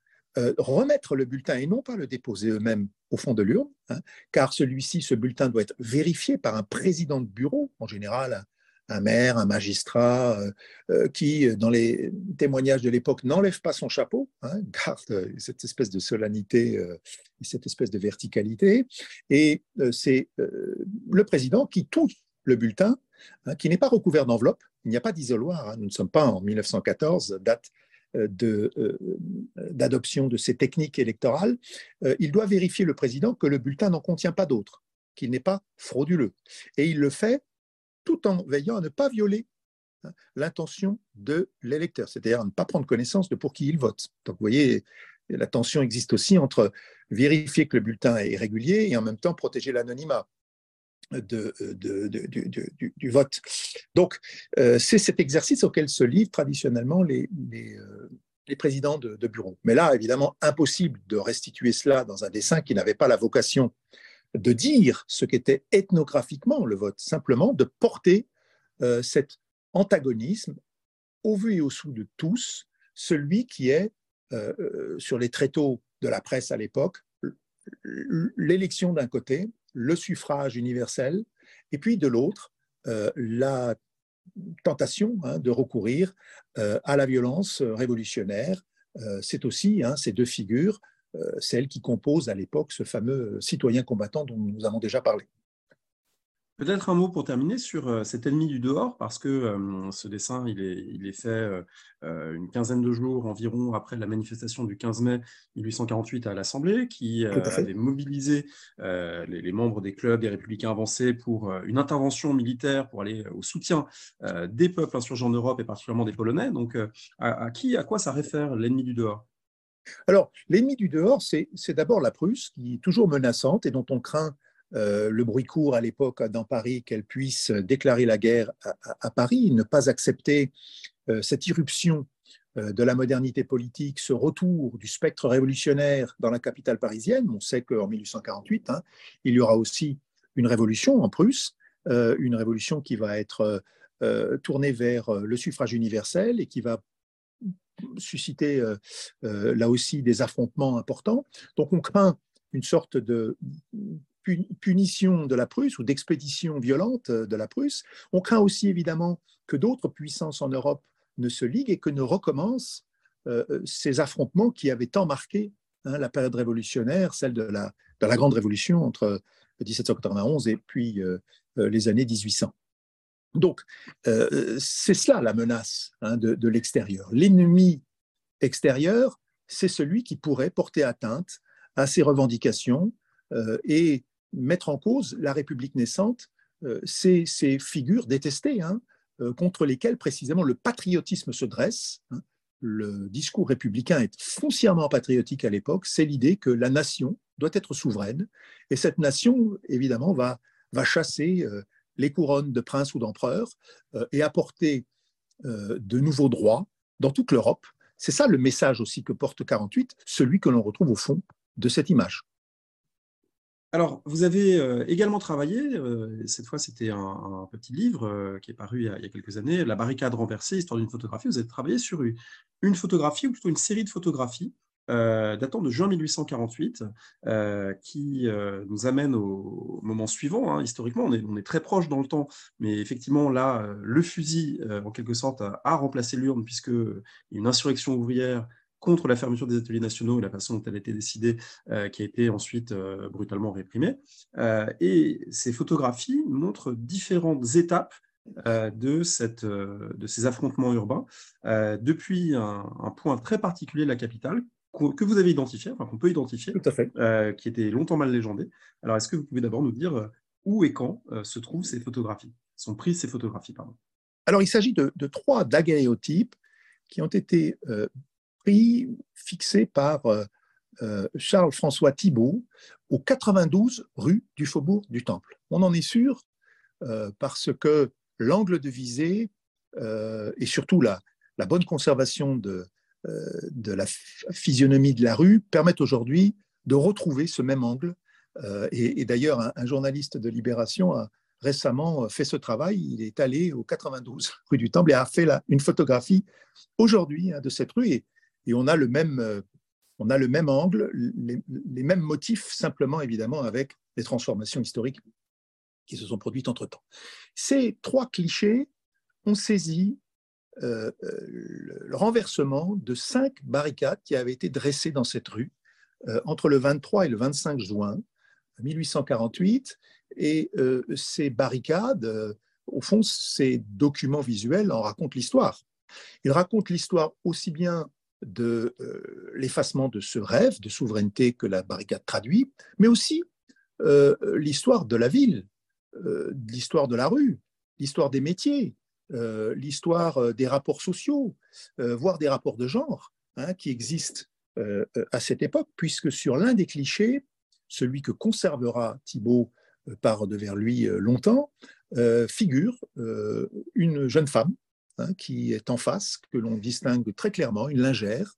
[SPEAKER 2] remettre le bulletin et non pas le déposer eux-mêmes au fond de l'urne, hein, car celui-ci, ce bulletin doit être vérifié par un président de bureau, en général un maire, un magistrat, euh, euh, qui, dans les témoignages de l'époque, n'enlève pas son chapeau, hein, garde euh, cette espèce de solennité et cette espèce de verticalité. Et c'est le président qui touche le bulletin, hein, qui n'est pas recouvert d'enveloppe. Il n'y a pas d'isoloir. Hein. nous ne sommes pas en 1914, date d'adoption de, ces techniques électorales. il doit vérifier, le président, que le bulletin n'en contient pas d'autres, qu'il n'est pas frauduleux. Et il le fait tout en veillant à ne pas violer hein, l'intention de l'électeur, c'est-à-dire ne pas prendre connaissance de pour qui il vote. Donc vous voyez, la tension existe aussi entre vérifier que le bulletin est régulier et en même temps protéger l'anonymat. Du, vote. Donc, euh, c'est cet exercice auquel se livrent traditionnellement les, les, euh, les présidents de, bureau. Mais là, évidemment, impossible de restituer cela dans un dessin qui n'avait pas la vocation de dire ce qu'était ethnographiquement le vote, simplement de porter euh, cet antagonisme au vu et au sous de tous, celui qui est, euh, euh, sur les tréteaux de la presse à l'époque, l'élection d'un côté, le suffrage universel, et puis de l'autre, la tentation hein, de recourir à la violence révolutionnaire. C'est aussi hein, ces deux figures celle qui compose à l'époque ce fameux citoyen combattant dont nous avons déjà parlé.
[SPEAKER 1] Peut-être un mot pour terminer sur euh, cet ennemi du dehors, parce que euh, ce dessin, il est, il est fait une quinzaine de jours environ après la manifestation du 15 mai 1848 à l'Assemblée, qui avait mobilisé les, membres des clubs des républicains avancés pour une intervention militaire pour aller au soutien des peuples insurgés en Europe et particulièrement des Polonais. Donc, à qui, à quoi ça réfère l'ennemi du dehors?
[SPEAKER 2] Alors, l'ennemi du dehors, c'est d'abord la Prusse, qui est toujours menaçante et dont on craint euh, le bruit court à l'époque dans Paris qu'elle puisse déclarer la guerre à, Paris, ne pas accepter euh, cette irruption euh, de la modernité politique, ce retour du spectre révolutionnaire dans la capitale parisienne. On sait qu'en 1848, hein, il y aura aussi une révolution en Prusse, une révolution qui va être tournée vers le suffrage universel et qui va susciter euh, euh, là aussi des affrontements importants. Donc on craint une sorte de punition de la Prusse ou d'expédition violente de la Prusse. On craint aussi évidemment que d'autres puissances en Europe ne se liguent et que ne recommencent euh, ces affrontements qui avaient tant marqué hein, la période révolutionnaire, celle de la, de la Grande Révolution entre 1791 et puis les années 1800. Donc, euh, c'est cela la menace hein, de, l'extérieur. L'ennemi extérieur, c'est celui qui pourrait porter atteinte à ces revendications euh, et mettre en cause la République naissante, euh, ces, figures détestées, hein, contre lesquelles précisément le patriotisme se dresse. Hein. Le discours républicain est foncièrement patriotique à l'époque, c'est l'idée que la nation doit être souveraine, et cette nation, évidemment, va, va chasser les couronnes de princes ou d'empereurs euh, et apporter euh, de nouveaux droits dans toute l'Europe. C'est ça le message aussi que porte 48, celui que l'on retrouve au fond de cette image.
[SPEAKER 1] Alors, vous avez euh, également travaillé, cette fois c'était un, petit livre qui est paru il y, a, quelques années, La barricade renversée, histoire d'une photographie. Vous avez travaillé sur une photographie, ou plutôt une série de photographies, euh, datant de juin 1848, euh, qui euh, nous amène au, moment suivant. Hein. Historiquement, on est, très proche dans le temps, mais effectivement, là, le fusil, en quelque sorte, a, remplacé l'urne, puisque une insurrection ouvrière contre la fermeture des ateliers nationaux et la façon dont elle a été décidée, qui a été ensuite brutalement réprimée. et ces photographies montrent différentes étapes de, ces affrontements urbains depuis un, point très particulier de la capitale que vous avez identifié, enfin qu'on peut identifier,
[SPEAKER 2] Tout à fait.
[SPEAKER 1] qui était longtemps mal légendé. Alors, est-ce que vous pouvez d'abord nous dire où et quand se trouvent ces photographies, sont prises ces photographies pardon?
[SPEAKER 2] Alors, il s'agit de, de, trois daguerréotypes qui ont été pris, fixés par euh, Charles-François Thibault au 92 rue du Faubourg du Temple. On en est sûr euh, parce que l'angle de visée euh, et surtout la, la, bonne conservation de, de la physionomie de la rue permettent aujourd'hui de retrouver ce même angle. et, d'ailleurs, un, journaliste de Libération a récemment fait ce travail. Il est allé au 92 rue du Temple et a fait une photographie aujourd'hui hein, de cette rue. Et, et, on a le même on a le même angle, les, mêmes motifs, simplement évidemment avec les transformations historiques qui se sont produites entre-temps. Ces trois clichés ont saisi euh, euh, le, renversement de cinq barricades qui avaient été dressées dans cette rue euh, entre le 23 et le 25 juin 1848. Et ces barricades, au fond, ces documents visuels en racontent l'histoire. Ils racontent l'histoire aussi bien de l'effacement de ce rêve de souveraineté que la barricade traduit, mais aussi l'histoire de la ville, l'histoire de la rue, l'histoire des métiers, l'histoire des rapports sociaux, voire des rapports de genre hein, qui existent à cette époque, puisque sur l'un des clichés, celui que conservera Thibault par devers lui longtemps, figure une jeune femme Hein, qui est en face, que l'on distingue très clairement, une lingère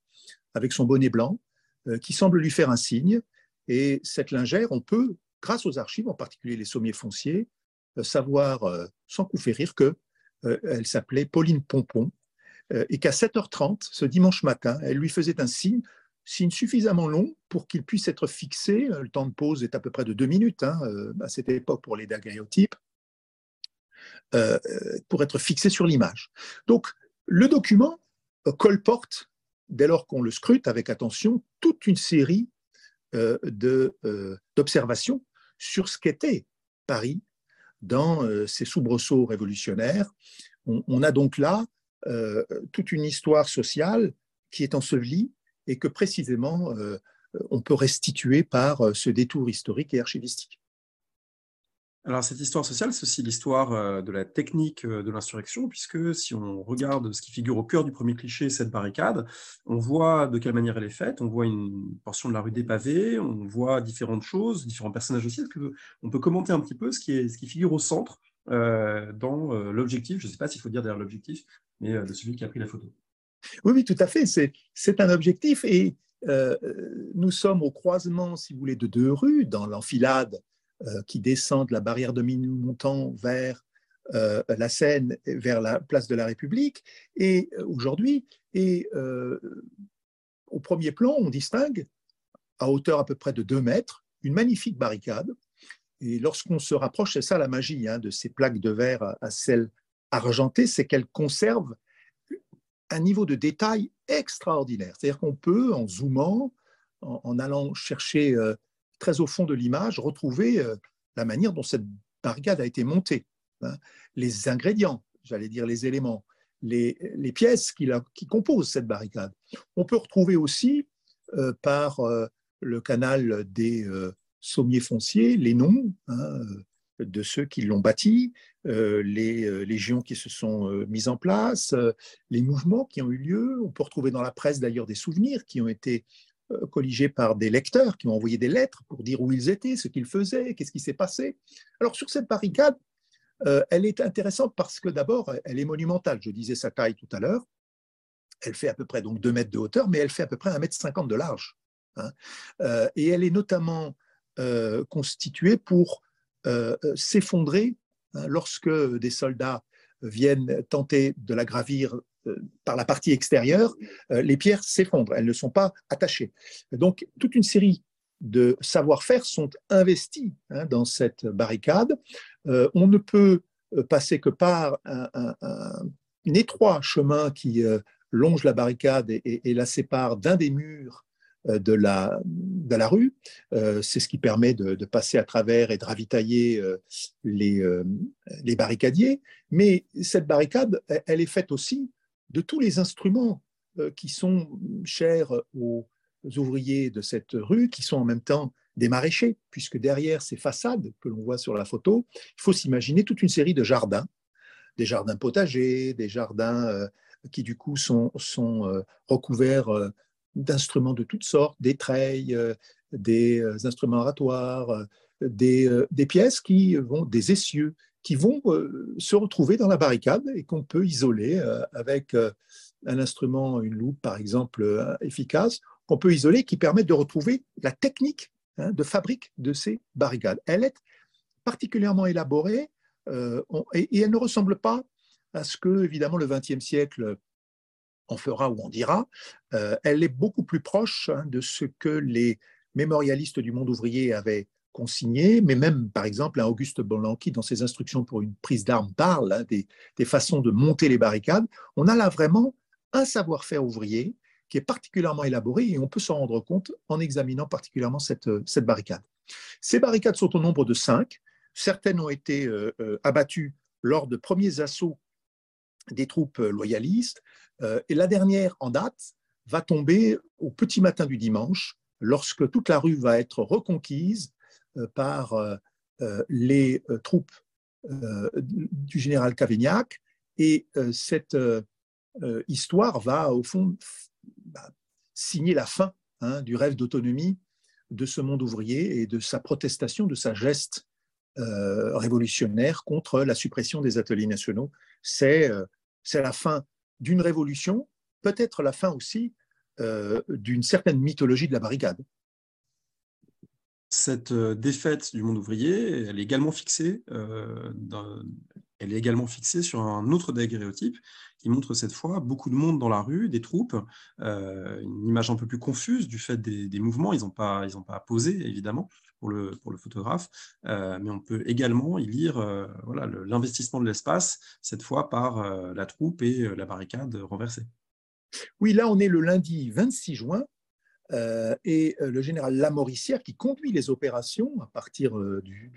[SPEAKER 2] avec son bonnet blanc, euh, qui semble lui faire un signe. Et cette lingère, on peut, grâce aux archives, en particulier les sommiers fonciers, euh, savoir euh, sans coup faire rire que elle s'appelait Pauline Pompon et qu'à 7h30 ce dimanche matin, elle lui faisait un signe signe suffisamment long pour qu'il puisse être fixé. Le temps de pause est à peu près de deux minutes hein, à cette époque pour les daguerréotypes. Euh, pour être fixé sur l'image. Donc, le document euh, colporte, dès lors qu'on le scrute avec attention, toute une série euh, d'observations sur ce qu'était Paris dans ses soubresauts révolutionnaires. On, a donc là toute une histoire sociale qui est ensevelie et que précisément on peut restituer par ce détour historique et archivistique.
[SPEAKER 1] Alors, cette histoire sociale, c'est aussi l'histoire euh, de la technique euh, de l'insurrection, puisque si on regarde ce qui figure au cœur du premier cliché, cette barricade, on voit de quelle manière elle est faite, on voit une portion de la rue dépavée, on voit différentes choses, différents personnages aussi. Est-ce qu'on peut commenter un petit peu ce qui, est, ce qui figure au centre euh, dans l'objectif, je ne sais pas s'il faut dire derrière l'objectif, mais de celui qui a pris la photo
[SPEAKER 2] Oui, oui, tout à fait. C'est un objectif et nous sommes au croisement, si vous voulez, de deux rues, dans l'enfilade euh, qui descendent la barrière de Minuit-Montant vers euh, la Seine, vers la place de la République. Et euh, aujourd'hui, au premier plan, on distingue, à hauteur à peu près de 2 mètres, une magnifique barricade. Et lorsqu'on se rapproche, c'est ça la magie hein, de ces plaques de verre à sel argenté, c'est qu'elles conservent un niveau de détail extraordinaire. C'est-à-dire qu'on peut, en zoomant, en, allant chercher très au fond de l'image, retrouver euh, la manière dont cette barricade a été montée, hein. les ingrédients, j'allais dire les éléments, les, pièces qui, composent cette barricade. On peut retrouver aussi euh, par euh, le canal des sommiers fonciers les noms hein, de ceux qui l'ont bâti, les légions qui se sont mises en place, les mouvements qui ont eu lieu. On peut retrouver dans la presse d'ailleurs des souvenirs qui ont été colligés par des lecteurs qui ont envoyé des lettres pour dire où ils étaient, ce qu'ils faisaient, qu'est-ce qui s'est passé. Alors sur cette barricade, euh, elle est intéressante parce que d'abord, elle est monumentale. Je disais sa taille tout à l'heure. Elle fait à peu près donc 2 mètres de hauteur, mais elle fait à peu près 1 mètre 50 de large. Hein. Euh, et elle est notamment constituée pour s'effondrer hein, lorsque des soldats viennent tenter de la gravir euh, par la partie extérieure, euh, les pierres s'effondrent, elles ne sont pas attachées. Donc, toute une série de savoir-faire sont investis hein, dans cette barricade. Euh, on ne peut passer que par un, étroit chemin qui longe la barricade et, la sépare d'un des murs de la, rue. C'est ce qui permet de, passer à travers et de ravitailler les barricadiers. Mais cette barricade, elle est faite aussi de tous les instruments qui sont chers aux ouvriers de cette rue, qui sont en même temps des maraîchers, puisque derrière ces façades que l'on voit sur la photo, il faut s'imaginer toute une série de jardins, des jardins potagers, des jardins euh, qui du coup sont, euh, recouverts euh, d'instruments de toutes sortes, des treilles, des instruments oratoires, des, des, pièces qui vont, des essieux, qui vont se retrouver dans la barricade et qu'on peut isoler avec un instrument, une loupe par exemple, efficace, qu'on peut isoler, qui permet de retrouver la technique Hein, de fabrique de ces barricades. Elle est particulièrement élaborée euh, et, elle ne ressemble pas à ce que, évidemment, le XXe siècle en fera ou en dira. Euh, elle est beaucoup plus proche hein, de ce que les mémorialistes du monde ouvrier avaient mais même, par exemple, un Auguste Bolanqui, dans ses instructions pour une prise d'armes, parle hein, des, des, façons de monter les barricades. On a là vraiment un savoir-faire ouvrier qui est particulièrement élaboré et on peut s'en rendre compte en examinant particulièrement cette, euh, cette barricade. Ces barricades sont au nombre de cinq. Certaines ont été euh, euh, abattues lors de premiers assauts des troupes loyalistes. et la dernière en date va tomber au petit matin du dimanche, lorsque toute la rue va être reconquise par les troupes du général Cavaignac. Et cette histoire va, au fond, bah, signer la fin hein, du rêve d'autonomie de ce monde ouvrier et de sa protestation, de sa geste euh, révolutionnaire contre la suppression des ateliers nationaux. Euh, c'est la fin d'une révolution, peut-être la fin aussi euh, d'une certaine mythologie de la barricade.
[SPEAKER 1] Cette défaite du monde ouvrier, elle est également fixée, fixée sur un autre daguerréotype qui montre cette fois beaucoup de monde dans la rue, des troupes, euh, une image un peu plus confuse du fait des, mouvements. Ils n'ont pas, ils pas posé, évidemment, pour le, photographe, euh, mais on peut également y lire euh, l'investissement de l'espace, cette fois par la troupe et la barricade renversée.
[SPEAKER 2] Oui, là, on est le lundi 26 juin. Et le général Lamoricière, qui conduit les opérations à partir du,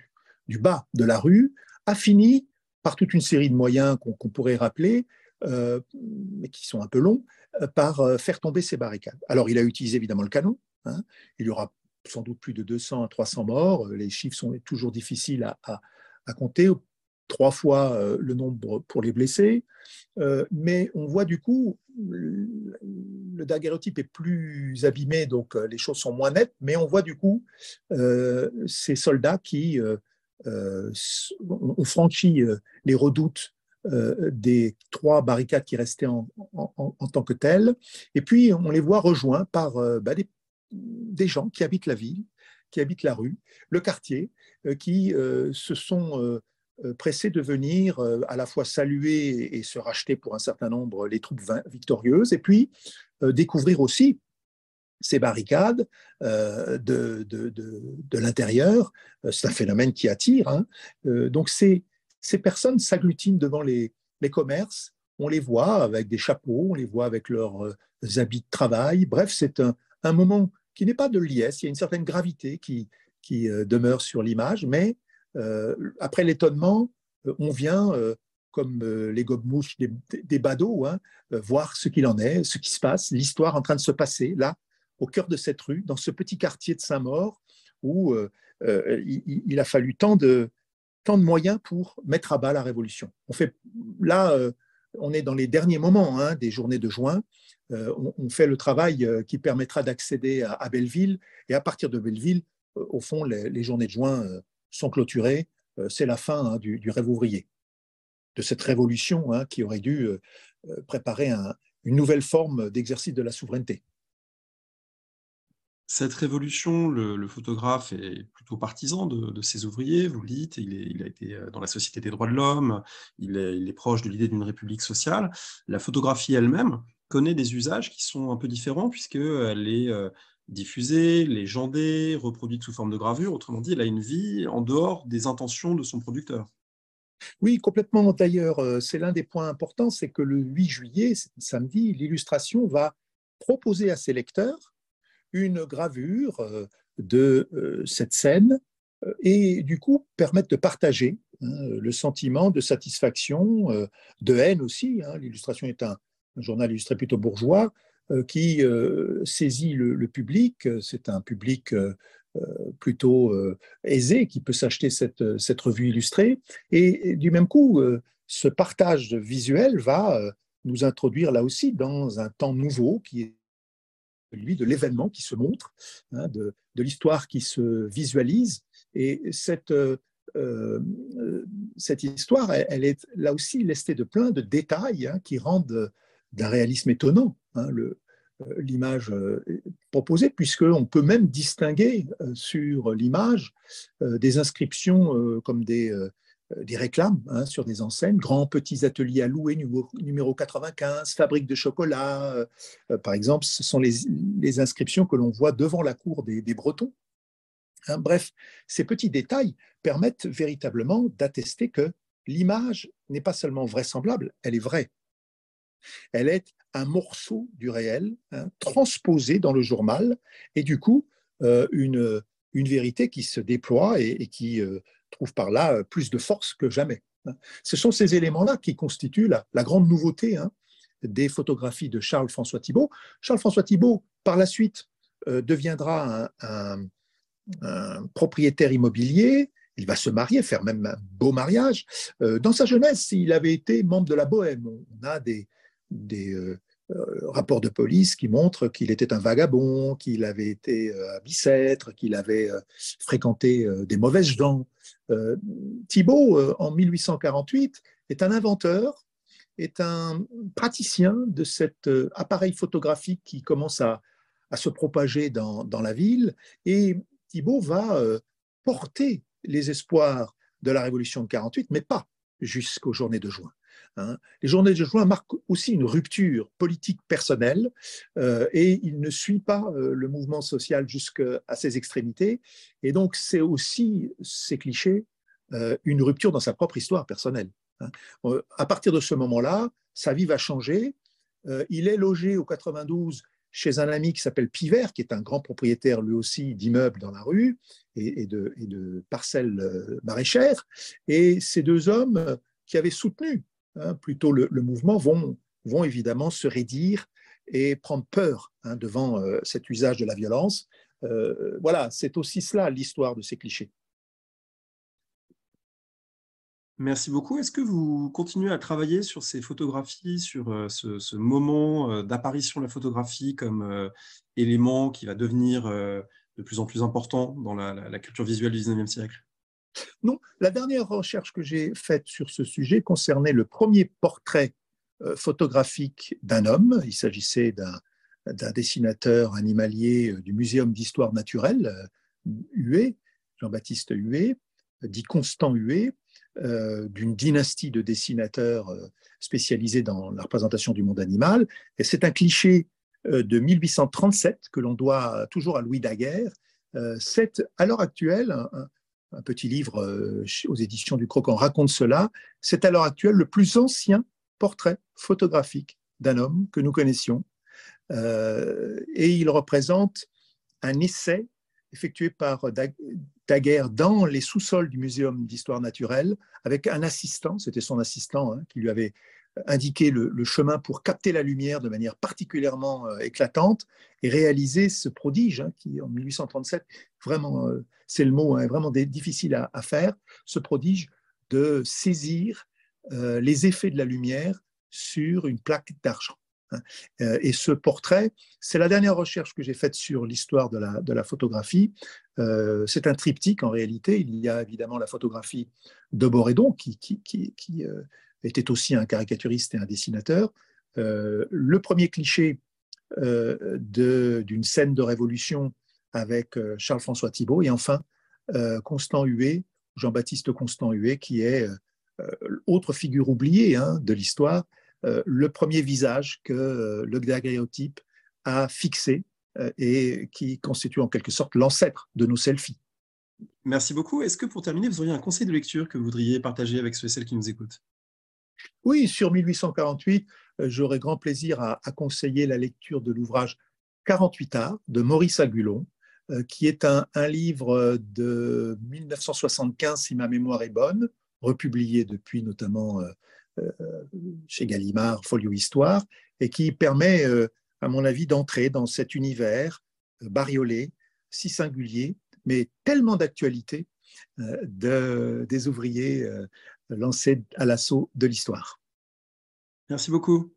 [SPEAKER 2] du, bas de la rue, a fini par toute une série de moyens qu'on pourrait rappeler, euh, mais qui sont un peu longs, euh, par euh, faire tomber ces barricades. Alors, il a utilisé évidemment le canon. Hein. Il y aura sans doute plus de 200 à 300 morts. Les chiffres sont toujours difficiles à, compter. Trois fois le nombre pour les blessés. mais on voit du coup, le daguerreotype est plus abîmé, donc les choses sont moins nettes. Mais on voit du coup ces soldats qui ont franchi les redoutes euh, des trois barricades qui restaient en, tant que telles. Et puis, on les voit rejoints par euh, bah, des, gens qui habitent la ville, qui habitent la rue, le quartier, euh, qui se sont pressés de venir à la fois saluer et se racheter pour un certain nombre les troupes victorieuses, et puis découvrir aussi ces barricades de, de, l'intérieur. C'est un phénomène qui attire. Hein. donc c'est ces personnes s'agglutinent devant les, commerces, on les voit avec des chapeaux, on les voit avec leurs euh, habits de travail. Bref, c'est un, moment qui n'est pas de liesse, il y a une certaine gravité qui, euh, demeure sur l'image, mais euh, après l'étonnement, on vient, comme les gobe-mouches des, badauds, hein, voir ce qu'il en est, ce qui se passe, l'histoire en train de se passer là, au cœur de cette rue, dans ce petit quartier de Saint-Maur, où il, a fallu tant de, tant de moyens pour mettre à bas la révolution. On fait, là, euh, on est dans les derniers moments hein, des journées de juin. Euh, on, fait le travail euh, qui permettra d'accéder à, Belleville. Et à partir de Belleville, au fond, les, journées de juin sont clôturées. C'est la fin hein, du, rêve ouvrier, de cette révolution hein, qui aurait dû préparer une nouvelle forme d'exercice de la souveraineté.
[SPEAKER 1] Cette révolution, le, photographe est plutôt partisan de, ses ouvriers, vous le dites, il, a été euh, dans la Société des droits de l'homme, il est, proche de l'idée d'une république sociale. La photographie elle-même connaît des usages qui sont un peu différents puisqu'elle est euh, diffusée, légendée, reproduite sous forme de gravure. Autrement dit, elle a une vie en dehors des intentions de son producteur.
[SPEAKER 2] Oui, complètement. D'ailleurs, euh, c'est l'un des points importants, c'est que le 8 juillet, samedi, l'illustration va proposer à ses lecteurs une gravure de cette scène et du coup permettent de partager hein, le sentiment de satisfaction, de haine aussi. Hein. L'illustration est un, journal illustré plutôt bourgeois qui saisit le, public. C'est un public plutôt aisé qui peut s'acheter cette, cette, revue illustrée. Et, du même coup, ce partage visuel va nous introduire là aussi dans un temps nouveau qui est celui de l'événement qui se montre, hein, de, de l'histoire qui se visualise. Et cette, cette histoire, elle, est là aussi lestée de plein de détails hein, qui rendent d'un réalisme étonnant hein, l'image proposée, puisqu'on peut même distinguer sur l'image des inscriptions comme des, euh, des réclames hein, sur des enseignes, grands petits ateliers à louer, numéro, 95, fabrique de chocolat, euh, euh, par exemple, ce sont les, inscriptions que l'on voit devant la cour des, Bretons. Hein, bref, ces petits détails permettent véritablement d'attester que l'image n'est pas seulement vraisemblable, elle est vraie. Elle est un morceau du réel hein, transposé dans le journal et du coup une, une vérité qui se déploie et, qui trouve par là euh, plus de force que jamais. Hein. Ce sont ces éléments-là qui constituent la, grande nouveauté hein, des photographies de Charles-François Thibault. Charles-François Thibault, par la suite, euh, deviendra un, propriétaire immobilier. Il va se marier, faire même un beau mariage. Euh, dans sa jeunesse, il avait été membre de la Bohème. On a des, des, euh, rapport de police qui montre qu'il était un vagabond, qu'il avait été à euh, Bicêtre, qu'il avait euh, fréquenté des mauvaises gens. Thibault, en 1848, est un inventeur, est un praticien de cet appareil photographique qui commence à, se propager dans, dans, la ville. Et Thibault va porter les espoirs de la Révolution de 48, mais pas jusqu'aux journées de juin. Hein. Les journées de juin marquent aussi une rupture politique personnelle euh, et il ne suit pas euh, le mouvement social jusqu'à ses extrémités. Et donc, c'est aussi, ces clichés, euh, une rupture dans sa propre histoire personnelle. Hein. À partir de ce moment-là, sa vie va changer. il est logé au 92 chez un ami qui s'appelle Pivert, qui est un grand propriétaire lui aussi d'immeubles dans la rue et, de, et de, parcelles maraîchères. Et ces deux hommes qui avaient soutenu Hein, plutôt le, mouvement, vont, vont évidemment se raidir et prendre peur hein, devant euh, cet usage de la violence. Euh, voilà, c'est aussi cela l'histoire de ces clichés.
[SPEAKER 1] Merci beaucoup. Est-ce que vous continuez à travailler sur ces photographies, sur euh, ce, moment d'apparition de la photographie comme élément qui va devenir de plus en plus important dans la, la culture visuelle du 19e siècle?
[SPEAKER 2] Non, la dernière recherche que j'ai faite sur ce sujet concernait le premier portrait euh, photographique d'un homme. Il s'agissait d'un dessinateur animalier euh, du Muséum d'histoire naturelle, euh, Huet, Jean-Baptiste Huet, dit Constant Huet, d'une dynastie de dessinateurs spécialisés dans la représentation du monde animal. Et c'est un cliché de 1837 que l'on doit toujours à Louis Daguerre. C'est à l'heure actuelle un petit livre euh, aux éditions du Croquant raconte cela. C'est à l'heure actuelle le plus ancien portrait photographique d'un homme que nous connaissions. Euh, et il représente un essai effectué par Daguerre dans les sous-sols du Muséum d'histoire naturelle avec un assistant, c'était son assistant hein, qui lui avait indiquer le, chemin pour capter la lumière de manière particulièrement euh, éclatante et réaliser ce prodige hein, qui, en 1837, vraiment, euh, c'est le mot, est hein, vraiment difficile à, faire, ce prodige de saisir euh, les effets de la lumière sur une plaque d'argent. Hein. Et ce portrait, c'est la dernière recherche que j'ai faite sur l'histoire de la, photographie. c'est un triptyque en réalité. Il y a évidemment la photographie de Borédon qui, qui était aussi un caricaturiste et un dessinateur. Euh, le premier cliché euh, d'une scène de révolution avec euh, Charles-François Thibault et enfin Constant Huet, Jean-Baptiste Constant Huet, qui est autre figure oubliée hein, de l'histoire, le premier visage que le daguerréotype a fixé et qui constitue en quelque sorte l'ancêtre de nos selfies.
[SPEAKER 1] Merci beaucoup. Est-ce que pour terminer, vous auriez un conseil de lecture que vous voudriez partager avec ceux et celles qui nous écoutent?
[SPEAKER 2] Oui, sur 1848, euh, j'aurais grand plaisir à, conseiller la lecture de l'ouvrage 48 arts de Maurice Agulon, qui est un, livre de 1975, si ma mémoire est bonne, republié depuis notamment chez Gallimard, Folio Histoire, et qui permet, à mon avis, d'entrer dans cet univers bariolé, si singulier, mais tellement d'actualité de, des ouvriers lancés à l'assaut de l'histoire.
[SPEAKER 1] Merci beaucoup.